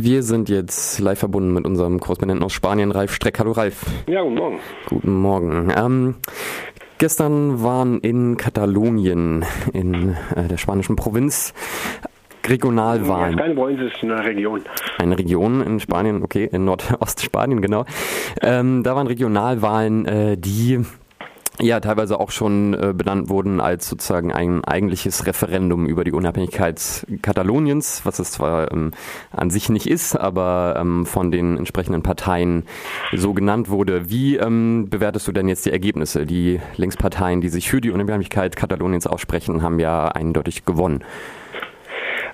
Wir sind jetzt live verbunden mit unserem Korrespondenten aus Spanien, Ralf Streck. Hallo Ralf. Ja, guten Morgen. Guten Morgen. Ähm, gestern waren in Katalonien, in äh, der spanischen Provinz, Regionalwahlen. Ja, keine Provinz, ist eine Region. Eine Region in Spanien, okay, in Nordostspanien, genau. Ähm, da waren Regionalwahlen, äh, die ja teilweise auch schon äh, benannt wurden als sozusagen ein eigentliches Referendum über die Unabhängigkeit Kataloniens, was es zwar ähm, an sich nicht ist, aber ähm, von den entsprechenden Parteien so genannt wurde. Wie ähm, bewertest du denn jetzt die Ergebnisse? Die Linksparteien, die sich für die Unabhängigkeit Kataloniens aussprechen, haben ja eindeutig gewonnen.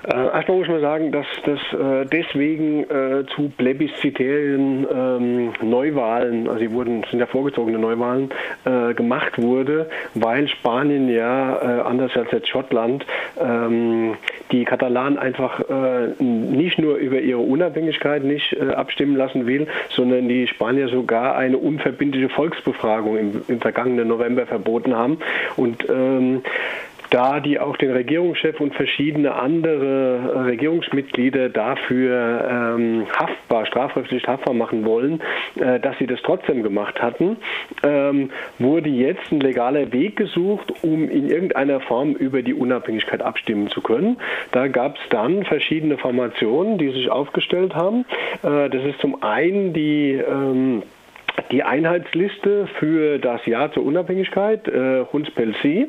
Äh, erstmal muss man sagen, dass das äh, deswegen äh, zu plebiszitären ähm, Neuwahlen, also sie wurden, sind ja vorgezogene Neuwahlen, gemacht wurde, weil Spanien ja, anders als jetzt Schottland, ähm, die Katalanen einfach nicht nur über ihre Unabhängigkeit nicht abstimmen lassen will, sondern die Spanier sogar eine unverbindliche Volksbefragung im, im vergangenen November verboten haben. Und ähm, da die auch den Regierungschef und verschiedene andere Regierungsmitglieder dafür ähm, haftbar, strafrechtlich haftbar machen wollen, äh, dass sie das trotzdem gemacht hatten, ähm, wurde jetzt ein legaler Weg gesucht, um in irgendeiner Form über die Unabhängigkeit abstimmen zu können. Da gab es dann verschiedene Formationen, die sich aufgestellt haben. Äh, das ist zum einen die ähm, die Einheitsliste für das Jahr zur Unabhängigkeit, äh, Hunspelsi.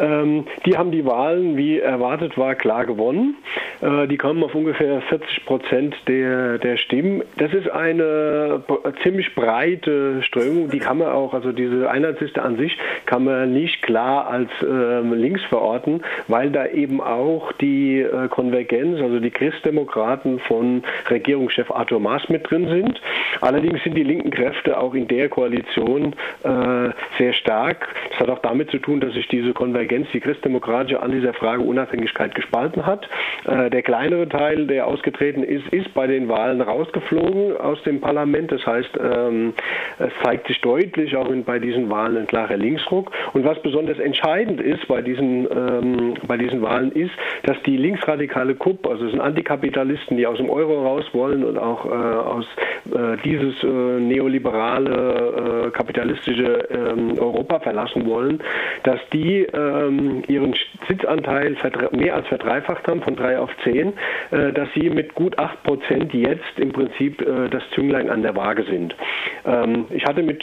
Ähm, die haben die Wahlen, wie erwartet war, klar gewonnen. Äh, die kommen auf ungefähr 40 Prozent der, der Stimmen. Das ist eine ziemlich breite Strömung. Die kann man auch, also diese Einheitsliste an sich, kann man nicht klar als äh, links verorten, weil da eben auch die äh, Konvergenz, also die Christdemokraten von Regierungschef Arthur Maas mit drin sind. Allerdings sind die linken Kräfte auch in der Koalition äh, sehr stark. Das hat auch damit zu tun, dass sich diese Konvergenz, die christdemokratische, an dieser Frage Unabhängigkeit gespalten hat. Äh, der kleinere Teil, der ausgetreten ist, ist bei den Wahlen rausgeflogen aus dem Parlament. Das heißt, ähm, es zeigt sich deutlich auch bei diesen Wahlen ein klarer Linksruck. Und was besonders entscheidend ist bei diesen, ähm, bei diesen Wahlen ist, dass die linksradikale KUP, also es sind Antikapitalisten, die aus dem Euro raus wollen und auch äh, aus äh, dieses äh, neoliberale, äh, kapitalistische ähm, Europa verlassen wollen, dass die ähm, ihren Sitzanteil mehr als verdreifacht haben, von drei auf zehn, dass sie mit gut acht Prozent jetzt im Prinzip das Zünglein an der Waage sind. Ähm, ich hatte mit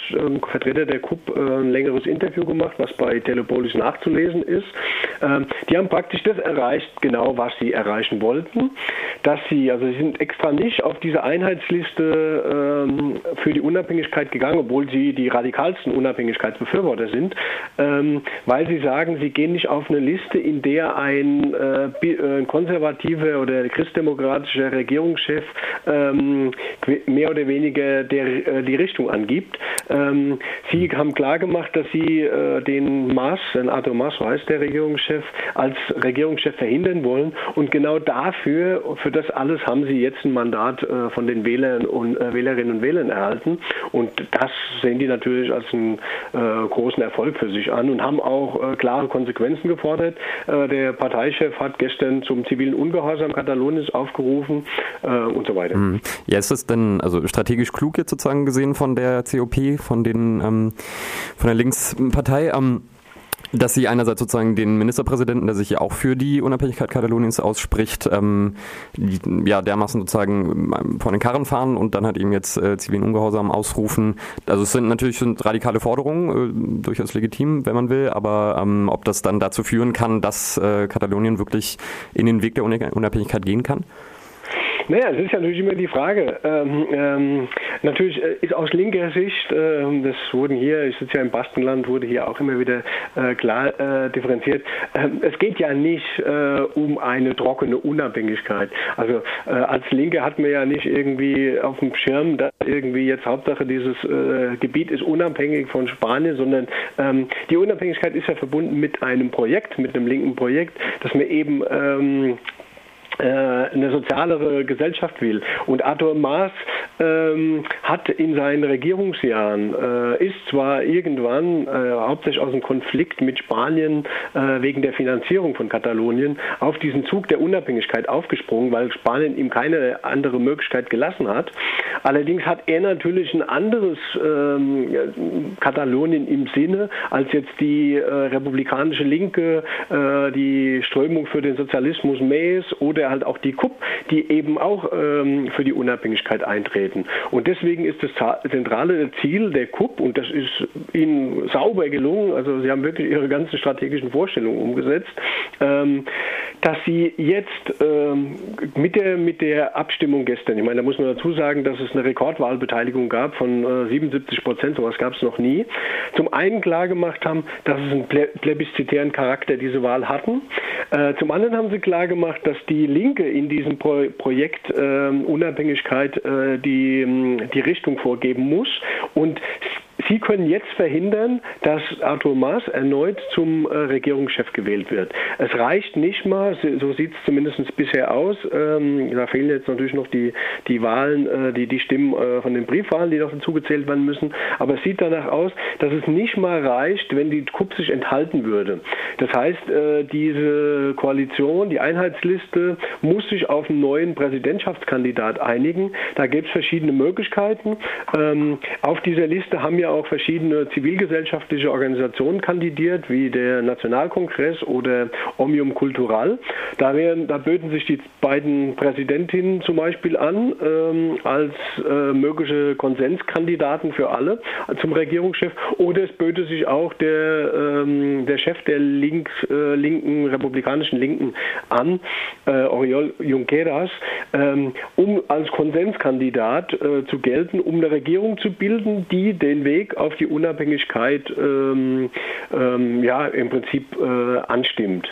Vertreter der KUP ein längeres Interview gemacht, was bei Telepolis nachzulesen ist. Die haben praktisch das erreicht, genau was sie erreichen wollten, dass sie, also sie sind extra nicht auf diese Einheitsliste ähm, für die Unabhängigkeit gegangen, obwohl sie die radikalsten Unabhängigkeitsbefürworter sind, ähm, weil sie sagen, sie gehen nicht auf eine Liste, in der ein, äh, äh konservativer oder christdemokratischer Regierungschef ähm, mehr oder weniger der, äh, die Richtung angibt. Ähm, sie haben klargemacht, dass sie äh, den Maas, Arthur Maas heißt der Regierungschef, als Regierungschef verhindern wollen und genau dafür, für das alles haben sie jetzt ein Mandat äh, von den Wählern und äh, Wählerinnen und Wählern erhalten. Und das sehen die natürlich als einen großen Erfolg für sich an und haben auch äh, klare Konsequenzen gefordert. Äh, der Parteichef hat gestern zum zivilen Ungehorsam Kataloniens aufgerufen äh, und so weiter. Mhm. Ja, ist das denn also strategisch klug jetzt sozusagen gesehen von der COP, von den ähm, von der Linkspartei? Ähm, dass sie einerseits sozusagen den Ministerpräsidenten, der sich ja auch für die Unabhängigkeit Kataloniens ausspricht, ähm, die, ja dermaßen sozusagen ähm, vor den Karren fahren und dann halt eben jetzt äh, zivilen Ungehorsam ausrufen. Also es sind natürlich sind radikale Forderungen, äh, durchaus legitim, wenn man will, aber ähm, ob das dann dazu führen kann, dass äh, Katalonien wirklich in den Weg der Unabhängigkeit gehen kann? Naja, es ist ja natürlich immer die Frage. Ähm, ähm, natürlich äh, ist aus linker Sicht, äh, das wurden hier, ich sitze ja im Baskenland, wurde hier auch immer wieder äh, klar äh, differenziert. Ähm, es geht ja nicht äh, um eine trockene Unabhängigkeit. Also äh, als Linke hat man ja nicht irgendwie auf dem Schirm, dass irgendwie jetzt Hauptsache dieses Gebiet ist unabhängig von Spanien, sondern ähm, die Unabhängigkeit ist ja verbunden mit einem Projekt, mit einem linken Projekt, dass man eben ähm, äh, eine sozialere Gesellschaft will. Und Arthur Maas ähm, hat in seinen Regierungsjahren, äh, ist zwar irgendwann äh, hauptsächlich aus dem Konflikt mit Spanien äh, wegen der Finanzierung von Katalonien auf diesen Zug der Unabhängigkeit aufgesprungen, weil Spanien ihm keine andere Möglichkeit gelassen hat. Allerdings hat er natürlich ein anderes ähm, Katalonien im Sinne als jetzt die äh, republikanische Linke, äh, die Strömung für den Sozialismus Mays oder halt auch die KUP, die eben auch ähm, für die Unabhängigkeit eintreten. Und deswegen ist das zentrale Ziel der KUP, und das ist ihnen sauber gelungen, also sie haben wirklich ihre ganzen strategischen Vorstellungen umgesetzt, ähm, dass sie jetzt ähm, mit, der, mit der Abstimmung gestern, ich meine, da muss man dazu sagen, dass es eine Rekordwahlbeteiligung gab von äh, 77 Prozent, sowas gab es noch nie, zum einen klargemacht haben, dass es einen plebiszitären Charakter diese Wahl hatten. Äh, zum anderen haben sie klargemacht, dass die Linke in diesem Pro Projekt äh, Unabhängigkeit äh, die, die Richtung vorgeben muss. Und Sie können jetzt verhindern, dass Arthur Maas erneut zum äh, Regierungschef gewählt wird. Es reicht nicht mal, so sieht es zumindest bisher aus. Ähm, da fehlen jetzt natürlich noch die, die Wahlen, äh, die, die Stimmen äh, von den Briefwahlen, die noch dazugezählt werden müssen. Aber es sieht danach aus, dass es nicht mal reicht, wenn die KUP sich enthalten würde. Das heißt, äh, diese Koalition, die Einheitsliste, muss sich auf einen neuen Präsidentschaftskandidat einigen. Da gibt es verschiedene Möglichkeiten. Ähm, auf dieser Liste haben ja auch auch verschiedene zivilgesellschaftliche Organisationen kandidiert, wie der Nationalkongress oder Omnium Cultural. Da, wären, da böten sich die beiden Präsidentinnen zum Beispiel an ähm, als äh, mögliche Konsenskandidaten für alle zum Regierungschef. Oder es böte sich auch der, ähm, der Chef der links, äh, linken, republikanischen Linken an, äh, Oriol Junqueras, ähm, um als Konsenskandidat äh, zu gelten, um eine Regierung zu bilden, die den Weg Weg auf die Unabhängigkeit ähm, ähm, ja, im Prinzip äh, anstimmt.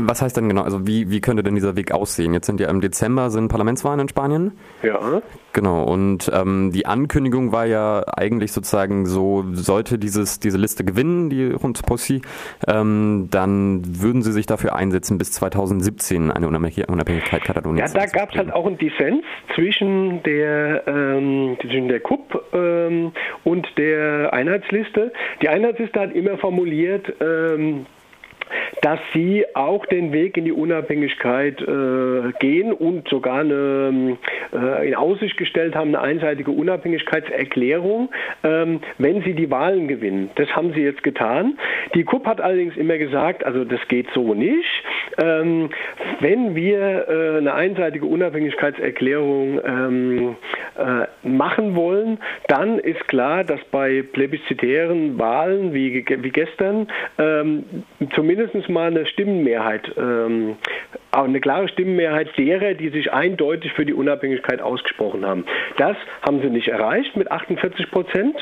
Was heißt denn genau, also wie, wie könnte denn dieser Weg aussehen? Jetzt sind ja im Dezember sind Parlamentswahlen in Spanien. Ja. Genau, und ähm, die Ankündigung war ja eigentlich sozusagen so, sollte dieses, diese Liste gewinnen, die Rund Possi, ähm, dann würden sie sich dafür einsetzen, bis 2017 eine Unabhängigkeit Kataloniens Ja, da gab es halt auch einen Dissens zwischen der, ähm, zwischen der KUP ähm, und der Einheitsliste. Die Einheitsliste hat immer formuliert, ähm, dass sie auch den Weg in die Unabhängigkeit äh, gehen und sogar eine, äh, in Aussicht gestellt haben, eine einseitige Unabhängigkeitserklärung, ähm, wenn sie die Wahlen gewinnen. Das haben sie jetzt getan. Die KUP hat allerdings immer gesagt, also das geht so nicht. Ähm, wenn wir äh, eine einseitige Unabhängigkeitserklärung ähm, äh, machen wollen, dann ist klar, dass bei plebiszitären Wahlen wie, wie gestern ähm, zumindest mal eine Stimmenmehrheit, ähm, eine klare Stimmenmehrheit derer, die sich eindeutig für die Unabhängigkeit ausgesprochen haben. Das haben sie nicht erreicht mit 48 Prozent.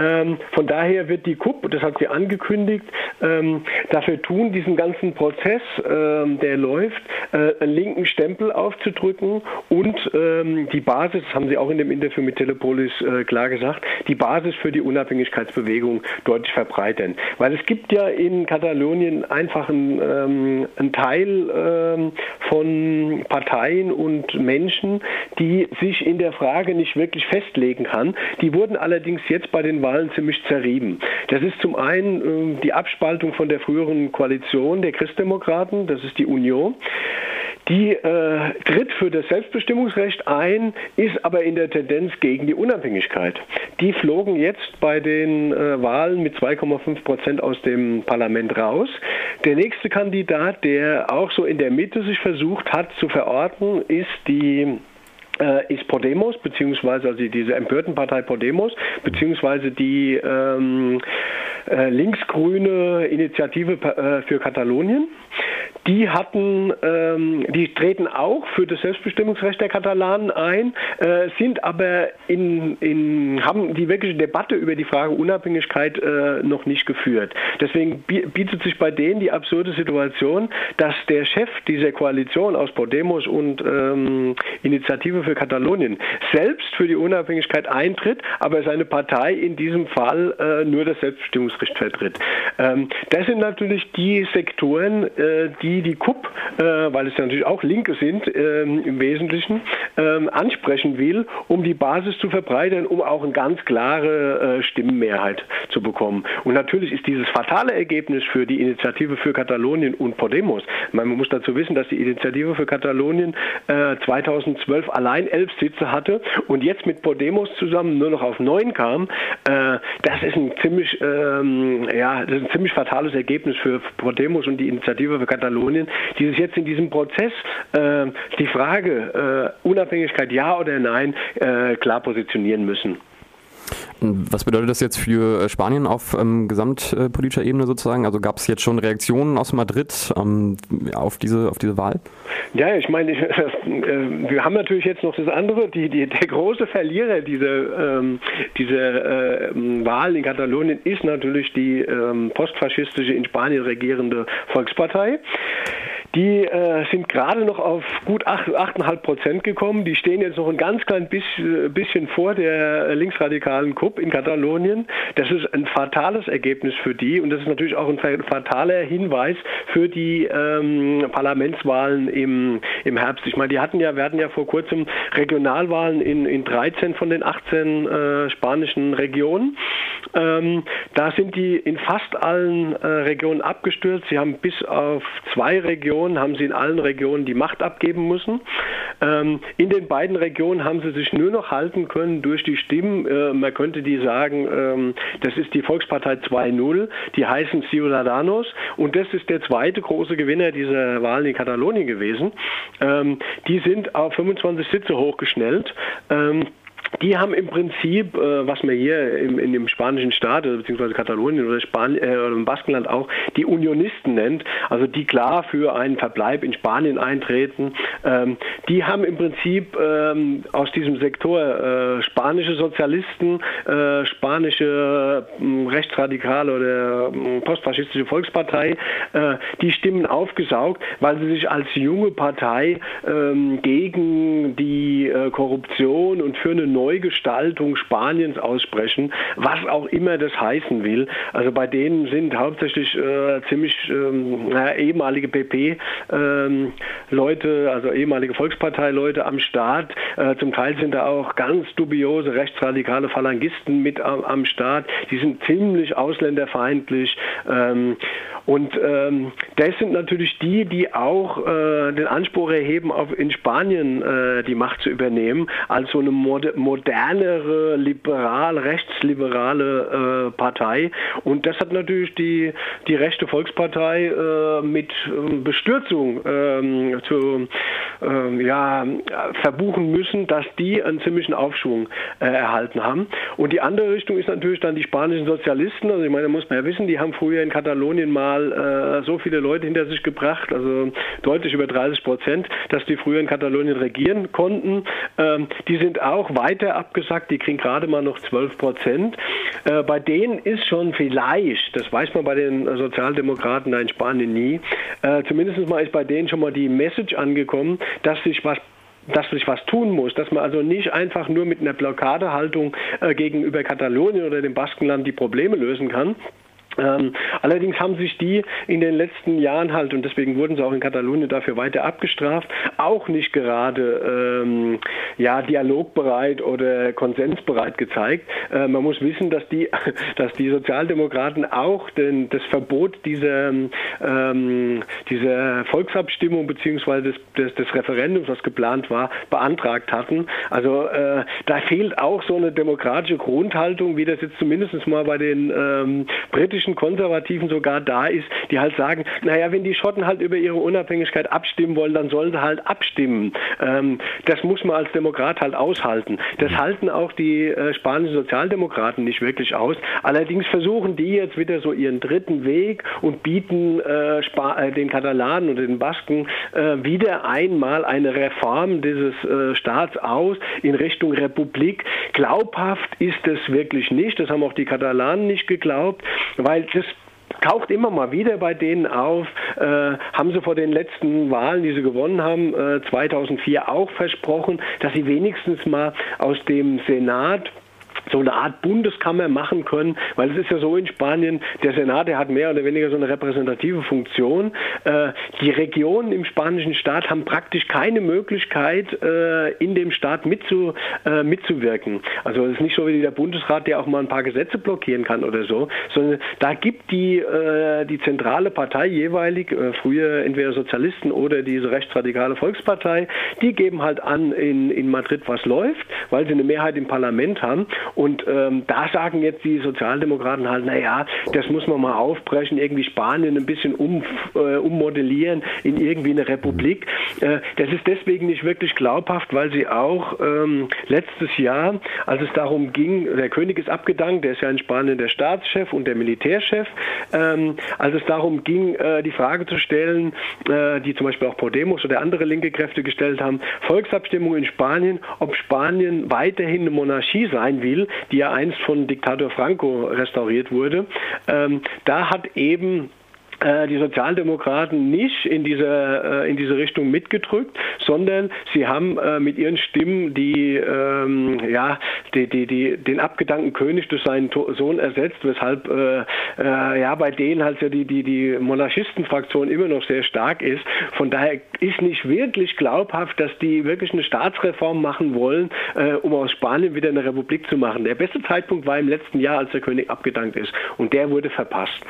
Ähm, von daher wird die KUP, das hat sie angekündigt, ähm, dafür tun, diesen ganzen Prozess, ähm, der läuft, äh, einen linken Stempel aufzudrücken und ähm, die Basis, das haben sie auch in dem Interview mit Telepolis äh, klar gesagt, die Basis für die Unabhängigkeitsbewegung deutlich verbreitern. Weil es gibt ja in Katalonien einfach einen, ähm, einen Teil ähm, von Parteien und Menschen, die sich in der Frage nicht wirklich festlegen kann. Die wurden allerdings jetzt bei den Wahlen ziemlich zerrieben. Das ist zum einen äh, die Abspaltung von der früheren Koalition der Christdemokraten, das ist die Union. Die äh, tritt für das Selbstbestimmungsrecht ein, ist aber in der Tendenz gegen die Unabhängigkeit. Die flogen jetzt bei den äh, Wahlen mit 2,5 Prozent aus dem Parlament raus. Der nächste Kandidat, der auch so in der Mitte sich versucht hat zu verorten, ist die ist Podemos, beziehungsweise also diese empörten Partei Podemos, beziehungsweise die ähm, äh, linksgrüne Initiative äh, für Katalonien. Die hatten, ähm, die treten auch für das Selbstbestimmungsrecht der Katalanen ein, äh, sind aber in, in, haben die wirkliche Debatte über die Frage Unabhängigkeit äh, noch nicht geführt. Deswegen bietet sich bei denen die absurde Situation, dass der Chef dieser Koalition aus Podemos und ähm, Initiative für Katalonien selbst für die Unabhängigkeit eintritt, aber seine Partei in diesem Fall äh, nur das Selbstbestimmungsrecht vertritt. Ähm, das sind natürlich die Sektoren, äh, die die die KUP, äh, weil es ja natürlich auch Linke sind ähm, im Wesentlichen, ähm, ansprechen will, um die Basis zu verbreitern, um auch eine ganz klare äh, Stimmenmehrheit zu bekommen. Und natürlich ist dieses fatale Ergebnis für die Initiative für Katalonien und Podemos, man muss dazu wissen, dass die Initiative für Katalonien äh, 2012 allein elf Sitze hatte und jetzt mit Podemos zusammen nur noch auf neun kam. Äh, das ist ein ziemlich, ähm, ja, das ist ein ziemlich fatales Ergebnis für Podemos und die Initiative für Katalonien, die sich jetzt in diesem Prozess äh, die Frage äh, Unabhängigkeit ja oder nein äh, klar positionieren müssen. Was bedeutet das jetzt für äh, Spanien auf ähm, gesamtpolitischer Ebene sozusagen? Also gab es jetzt schon Reaktionen aus Madrid ähm, auf, diese, auf diese Wahl? Ja, ich meine, ich, äh, wir haben natürlich jetzt noch das andere. Die, die, der große Verlierer dieser, ähm, dieser äh, Wahl in Katalonien ist natürlich die ähm, postfaschistische in Spanien regierende Volkspartei. Die äh, sind gerade noch auf gut 8,5 Prozent gekommen. Die stehen jetzt noch ein ganz klein bisschen, bisschen vor der linksradikalen KUP in Katalonien. Das ist ein fatales Ergebnis für die und das ist natürlich auch ein fataler Hinweis für die ähm, Parlamentswahlen im, im Herbst. Ich meine, die hatten ja, wir hatten ja vor kurzem Regionalwahlen in, in 13 von den 18 äh, spanischen Regionen. Ähm, da sind die in fast allen äh, Regionen abgestürzt. Sie haben bis auf zwei Regionen Regionen haben sie in allen Regionen die Macht abgeben müssen. Ähm, in den beiden Regionen haben sie sich nur noch halten können durch die Stimmen. Äh, man könnte die sagen, ähm, das ist die Volkspartei 2.0, die heißen Ciudadanos und das ist der zweite große Gewinner dieser Wahlen in Katalonien gewesen. Ähm, die sind auf 25 Sitze hochgeschnellt. Ähm, die haben im Prinzip, äh, was man hier im, in dem spanischen Staat, beziehungsweise Katalonien oder, Span äh, oder im Baskenland auch die Unionisten nennt, also die klar für einen Verbleib in Spanien eintreten, ähm, die haben im Prinzip ähm, aus diesem Sektor äh, spanische Sozialisten, äh, spanische äh, rechtsradikale oder äh, postfaschistische Volkspartei äh, die Stimmen aufgesaugt, weil sie sich als junge Partei ähm, gegen die äh, Korruption und für eine Neugestaltung Spaniens aussprechen, was auch immer das heißen will. Also bei denen sind hauptsächlich äh, ziemlich ähm, naja, ehemalige PP-Leute, ähm, also ehemalige Volksparteileute am Start. Äh, zum Teil sind da auch ganz dubiose rechtsradikale Phalangisten mit am, am Start. Die sind ziemlich ausländerfeindlich. Ähm, und ähm, das sind natürlich die, die auch äh, den Anspruch erheben, auf in Spanien äh, die Macht zu übernehmen, als so eine Mod modernere, liberal, rechtsliberale äh, Partei. Und das hat natürlich die, die rechte Volkspartei äh, mit ähm, Bestürzung ähm, zu ähm, ja, verbuchen müssen, dass die einen ziemlichen Aufschwung äh, erhalten haben. Und die andere Richtung ist natürlich dann die spanischen Sozialisten. Also ich meine, da muss man ja wissen, die haben früher in Katalonien mal äh, so viele Leute hinter sich gebracht, also deutlich über 30 Prozent, dass die früher in Katalonien regieren konnten. Ähm, die sind auch weit weiter abgesagt, die kriegen gerade mal noch 12 Prozent. Äh, bei denen ist schon vielleicht, das weiß man bei den Sozialdemokraten in Spanien nie, äh, zumindest mal ist bei denen schon mal die Message angekommen, dass sich was dass sich was tun muss, dass man also nicht einfach nur mit einer Blockadehaltung äh, gegenüber Katalonien oder dem Baskenland die Probleme lösen kann, allerdings haben sich die in den letzten Jahren halt, und deswegen wurden sie auch in Katalonien dafür weiter abgestraft, auch nicht gerade ähm, ja, dialogbereit oder konsensbereit gezeigt. Äh, man muss wissen, dass die, dass die Sozialdemokraten auch den, das Verbot dieser, ähm, dieser Volksabstimmung bzw. Des, des, des, Referendums, was geplant war, beantragt hatten. Also äh, da fehlt auch so eine demokratische Grundhaltung, wie das jetzt zumindest mal bei den ähm, britischen britischen Konservativen sogar da ist, die halt sagen, naja, wenn die Schotten halt über ihre Unabhängigkeit abstimmen wollen, dann sollen sie halt abstimmen. Ähm, das muss man als Demokrat halt aushalten. Das mhm. halten auch die äh, spanischen Sozialdemokraten nicht wirklich aus. Allerdings versuchen die jetzt wieder so ihren dritten Weg und bieten äh, äh, den Katalanen und den Basken äh, wieder einmal eine Reform dieses äh, Staats aus in Richtung Republik. Glaubhaft ist es wirklich nicht. Das haben auch die Katalanen nicht geglaubt, weil weil das taucht immer mal wieder bei denen auf, äh, haben sie vor den letzten Wahlen, die sie gewonnen haben, äh, 2004 auch versprochen, dass sie wenigstens mal aus dem Senat so eine Art Bundeskammer machen können, weil es ist ja so in Spanien, der Senat, der hat mehr oder weniger so eine repräsentative Funktion. Äh, die Regionen im spanischen Staat haben praktisch keine Möglichkeit, äh, in dem Staat mitzu, äh, mitzuwirken. Also es ist nicht so wie der Bundesrat, der auch mal ein paar Gesetze blockieren kann oder so, sondern da gibt die, die zentrale Partei jeweilig, früher entweder Sozialisten oder diese rechtsradikale Volkspartei, die geben halt an in, in Madrid, was läuft, weil sie eine Mehrheit im Parlament haben und ähm, da sagen jetzt die Sozialdemokraten halt, naja, das muss man mal aufbrechen, irgendwie Spanien ein bisschen um, äh, ummodellieren in irgendwie eine Republik. Äh, das ist deswegen nicht wirklich glaubhaft, weil sie auch ähm, letztes Jahr, als es darum ging, der König ist abgedankt, der ist ja in Spanien der Staatschef und der Militärchef, ähm, als es darum ging, äh, die Frage zu stellen, äh, die zum Beispiel auch Podemos oder andere linke Kräfte gestellt haben, Volksabstimmung in Spanien, ob Spanien weiterhin eine Monarchie sein will, die ja einst von Diktator Franco restauriert wurde. Ähm, da hat eben die Sozialdemokraten nicht in diese, äh, in diese Richtung mitgedrückt, sondern sie haben äh, mit ihren Stimmen die, ähm, ja, die, die, die, den abgedankten König durch seinen Sohn ersetzt, weshalb äh, äh, ja, bei denen halt die, die, die Monarchistenfraktion immer noch sehr stark ist. Von daher ist nicht wirklich glaubhaft, dass die wirklich eine Staatsreform machen wollen, äh, um aus Spanien wieder eine Republik zu machen. Der beste Zeitpunkt war im letzten Jahr, als der König abgedankt ist und der wurde verpasst.